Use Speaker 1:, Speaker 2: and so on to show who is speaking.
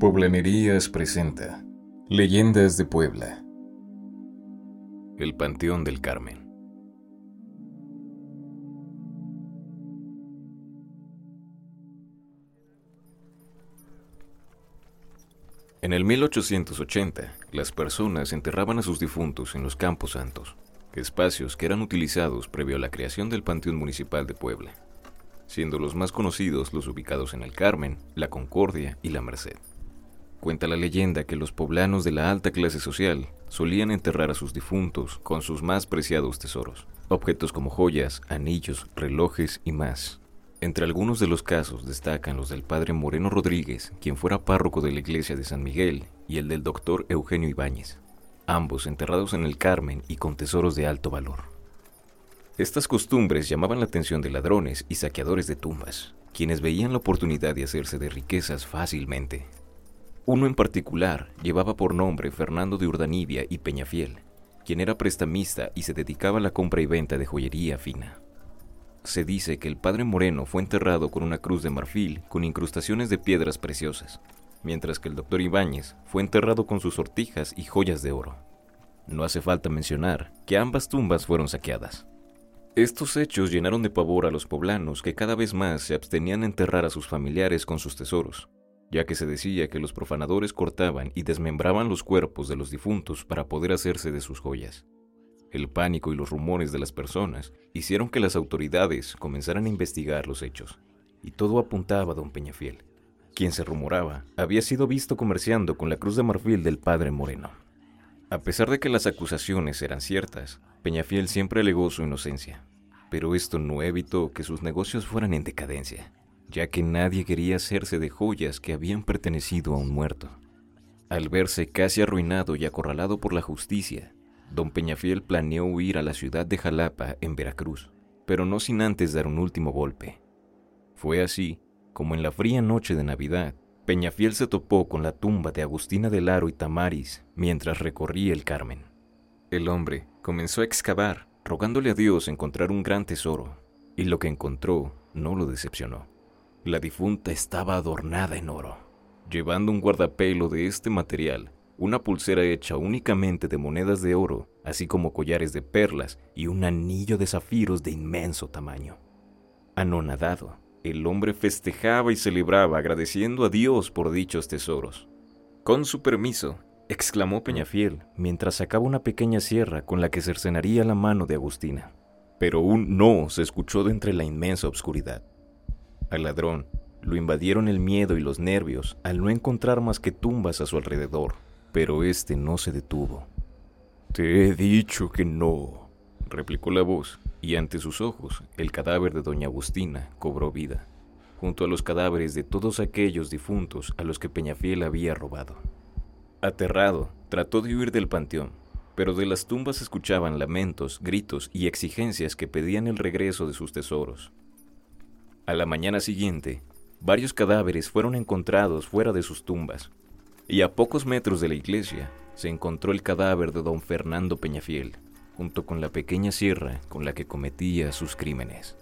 Speaker 1: Poblanerías presenta Leyendas de Puebla. El Panteón del Carmen. En el 1880, las personas enterraban a sus difuntos en los Campos Santos, espacios que eran utilizados previo a la creación del Panteón Municipal de Puebla, siendo los más conocidos los ubicados en el Carmen, la Concordia y la Merced. Cuenta la leyenda que los poblanos de la alta clase social solían enterrar a sus difuntos con sus más preciados tesoros, objetos como joyas, anillos, relojes y más. Entre algunos de los casos destacan los del padre Moreno Rodríguez, quien fuera párroco de la iglesia de San Miguel, y el del doctor Eugenio Ibáñez, ambos enterrados en el Carmen y con tesoros de alto valor. Estas costumbres llamaban la atención de ladrones y saqueadores de tumbas, quienes veían la oportunidad de hacerse de riquezas fácilmente. Uno en particular llevaba por nombre Fernando de Urdanibia y Peñafiel, quien era prestamista y se dedicaba a la compra y venta de joyería fina. Se dice que el padre Moreno fue enterrado con una cruz de marfil con incrustaciones de piedras preciosas, mientras que el doctor Ibáñez fue enterrado con sus sortijas y joyas de oro. No hace falta mencionar que ambas tumbas fueron saqueadas. Estos hechos llenaron de pavor a los poblanos que cada vez más se abstenían a enterrar a sus familiares con sus tesoros, ya que se decía que los profanadores cortaban y desmembraban los cuerpos de los difuntos para poder hacerse de sus joyas. El pánico y los rumores de las personas hicieron que las autoridades comenzaran a investigar los hechos, y todo apuntaba a don Peñafiel, quien se rumoraba había sido visto comerciando con la cruz de marfil del padre Moreno. A pesar de que las acusaciones eran ciertas, Peñafiel siempre alegó su inocencia, pero esto no evitó que sus negocios fueran en decadencia, ya que nadie quería hacerse de joyas que habían pertenecido a un muerto. Al verse casi arruinado y acorralado por la justicia, don Peñafiel planeó huir a la ciudad de Jalapa, en Veracruz, pero no sin antes dar un último golpe. Fue así como en la fría noche de Navidad, Peñafiel se topó con la tumba de Agustina del Aro y Tamaris mientras recorría el Carmen. El hombre comenzó a excavar, rogándole a Dios encontrar un gran tesoro, y lo que encontró no lo decepcionó. La difunta estaba adornada en oro, llevando un guardapelo de este material una pulsera hecha únicamente de monedas de oro, así como collares de perlas y un anillo de zafiros de inmenso tamaño. Anonadado, el hombre festejaba y celebraba agradeciendo a Dios por dichos tesoros. Con su permiso, exclamó Peñafiel mientras sacaba una pequeña sierra con la que cercenaría la mano de Agustina. Pero un no se escuchó de entre la inmensa oscuridad. Al ladrón lo invadieron el miedo y los nervios al no encontrar más que tumbas a su alrededor pero este no se detuvo. Te he dicho que no, replicó la voz, y ante sus ojos el cadáver de doña Agustina cobró vida, junto a los cadáveres de todos aquellos difuntos a los que Peñafiel había robado. Aterrado, trató de huir del panteón, pero de las tumbas escuchaban lamentos, gritos y exigencias que pedían el regreso de sus tesoros. A la mañana siguiente, varios cadáveres fueron encontrados fuera de sus tumbas, y a pocos metros de la iglesia se encontró el cadáver de don Fernando Peñafiel, junto con la pequeña sierra con la que cometía sus crímenes.